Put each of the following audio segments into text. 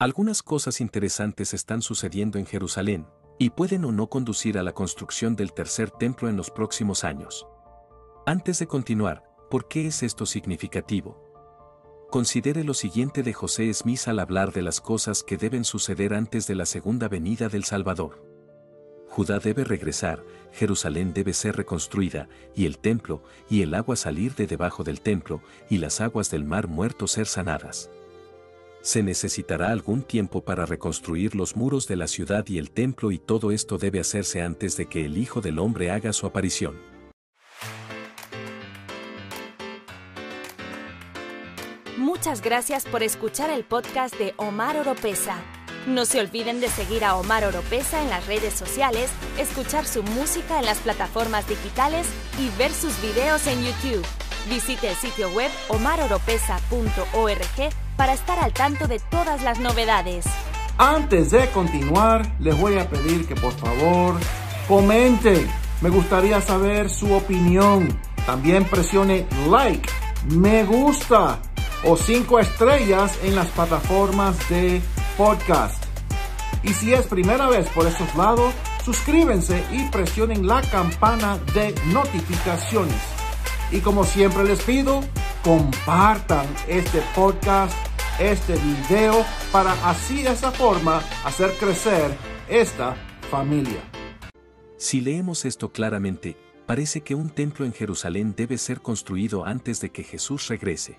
Algunas cosas interesantes están sucediendo en Jerusalén, y pueden o no conducir a la construcción del tercer templo en los próximos años. Antes de continuar, ¿por qué es esto significativo? Considere lo siguiente de José Smith al hablar de las cosas que deben suceder antes de la segunda venida del Salvador. Judá debe regresar, Jerusalén debe ser reconstruida, y el templo, y el agua salir de debajo del templo, y las aguas del mar muerto ser sanadas. Se necesitará algún tiempo para reconstruir los muros de la ciudad y el templo y todo esto debe hacerse antes de que el Hijo del Hombre haga su aparición. Muchas gracias por escuchar el podcast de Omar Oropesa. No se olviden de seguir a Omar Oropesa en las redes sociales, escuchar su música en las plataformas digitales y ver sus videos en YouTube. Visite el sitio web omaroropesa.org para estar al tanto de todas las novedades. Antes de continuar, les voy a pedir que por favor comenten. Me gustaría saber su opinión. También presione like, me gusta o cinco estrellas en las plataformas de podcast. Y si es primera vez por estos lados, suscríbanse y presionen la campana de notificaciones. Y como siempre les pido, compartan este podcast, este video, para así de esa forma hacer crecer esta familia. Si leemos esto claramente, parece que un templo en Jerusalén debe ser construido antes de que Jesús regrese.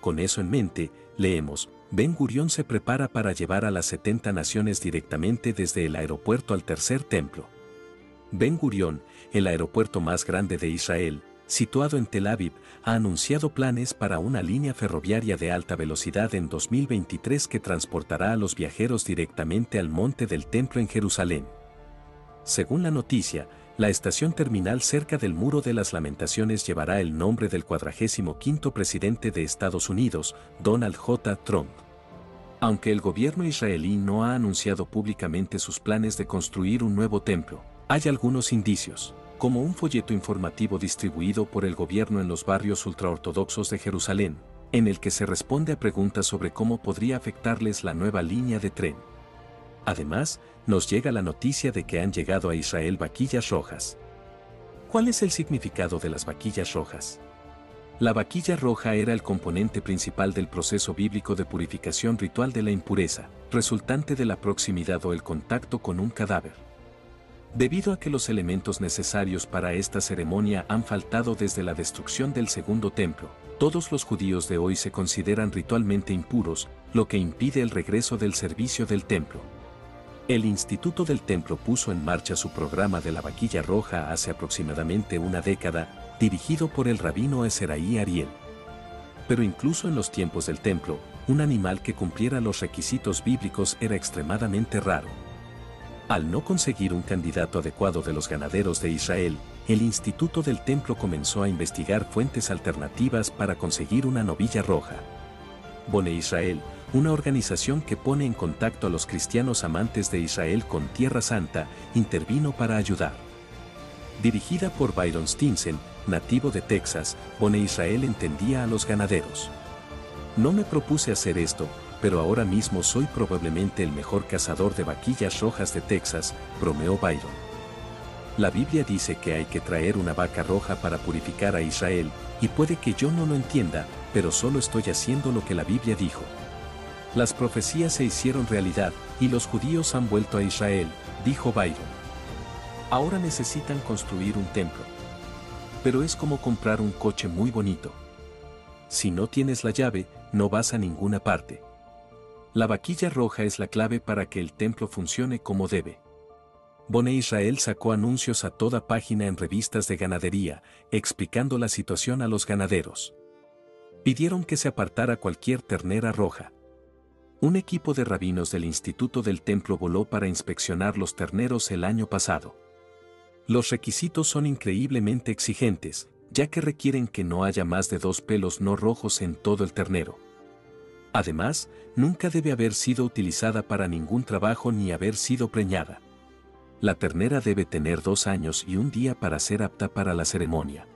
Con eso en mente, leemos, Ben Gurión se prepara para llevar a las 70 naciones directamente desde el aeropuerto al tercer templo. Ben Gurión, el aeropuerto más grande de Israel, situado en Tel Aviv, ha anunciado planes para una línea ferroviaria de alta velocidad en 2023 que transportará a los viajeros directamente al monte del templo en Jerusalén. Según la noticia, la estación terminal cerca del Muro de las Lamentaciones llevará el nombre del 45 presidente de Estados Unidos, Donald J. Trump. Aunque el gobierno israelí no ha anunciado públicamente sus planes de construir un nuevo templo, hay algunos indicios, como un folleto informativo distribuido por el gobierno en los barrios ultraortodoxos de Jerusalén, en el que se responde a preguntas sobre cómo podría afectarles la nueva línea de tren. Además, nos llega la noticia de que han llegado a Israel vaquillas rojas. ¿Cuál es el significado de las vaquillas rojas? La vaquilla roja era el componente principal del proceso bíblico de purificación ritual de la impureza, resultante de la proximidad o el contacto con un cadáver. Debido a que los elementos necesarios para esta ceremonia han faltado desde la destrucción del segundo templo, todos los judíos de hoy se consideran ritualmente impuros, lo que impide el regreso del servicio del templo. El Instituto del Templo puso en marcha su programa de la vaquilla roja hace aproximadamente una década, dirigido por el rabino Eseraí Ariel. Pero incluso en los tiempos del templo, un animal que cumpliera los requisitos bíblicos era extremadamente raro. Al no conseguir un candidato adecuado de los ganaderos de Israel, el Instituto del Templo comenzó a investigar fuentes alternativas para conseguir una novilla roja. Bone Israel, una organización que pone en contacto a los cristianos amantes de Israel con Tierra Santa, intervino para ayudar. Dirigida por Byron Stinson, nativo de Texas, Bone Israel entendía a los ganaderos. No me propuse hacer esto, pero ahora mismo soy probablemente el mejor cazador de vaquillas rojas de Texas, bromeó Byron. La Biblia dice que hay que traer una vaca roja para purificar a Israel, y puede que yo no lo entienda, pero solo estoy haciendo lo que la Biblia dijo. Las profecías se hicieron realidad, y los judíos han vuelto a Israel, dijo Byron. Ahora necesitan construir un templo. Pero es como comprar un coche muy bonito. Si no tienes la llave, no vas a ninguna parte. La vaquilla roja es la clave para que el templo funcione como debe. Bone Israel sacó anuncios a toda página en revistas de ganadería, explicando la situación a los ganaderos. Pidieron que se apartara cualquier ternera roja. Un equipo de rabinos del Instituto del Templo voló para inspeccionar los terneros el año pasado. Los requisitos son increíblemente exigentes, ya que requieren que no haya más de dos pelos no rojos en todo el ternero. Además, nunca debe haber sido utilizada para ningún trabajo ni haber sido preñada. La ternera debe tener dos años y un día para ser apta para la ceremonia.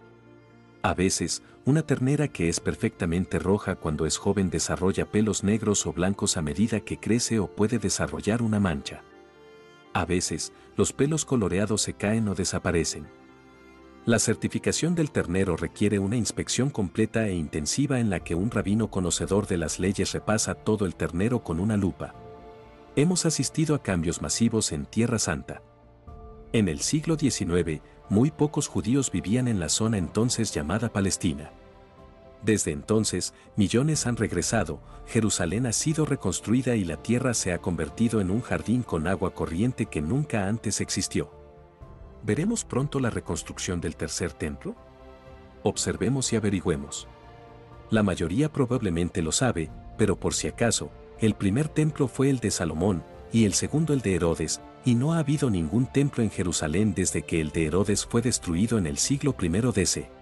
A veces, una ternera que es perfectamente roja cuando es joven desarrolla pelos negros o blancos a medida que crece o puede desarrollar una mancha. A veces, los pelos coloreados se caen o desaparecen. La certificación del ternero requiere una inspección completa e intensiva en la que un rabino conocedor de las leyes repasa todo el ternero con una lupa. Hemos asistido a cambios masivos en Tierra Santa. En el siglo XIX, muy pocos judíos vivían en la zona entonces llamada Palestina. Desde entonces, millones han regresado, Jerusalén ha sido reconstruida y la tierra se ha convertido en un jardín con agua corriente que nunca antes existió. ¿Veremos pronto la reconstrucción del tercer templo? Observemos y averigüemos. La mayoría probablemente lo sabe, pero por si acaso, el primer templo fue el de Salomón, y el segundo el de Herodes, y no ha habido ningún templo en Jerusalén desde que el de Herodes fue destruido en el siglo I DC.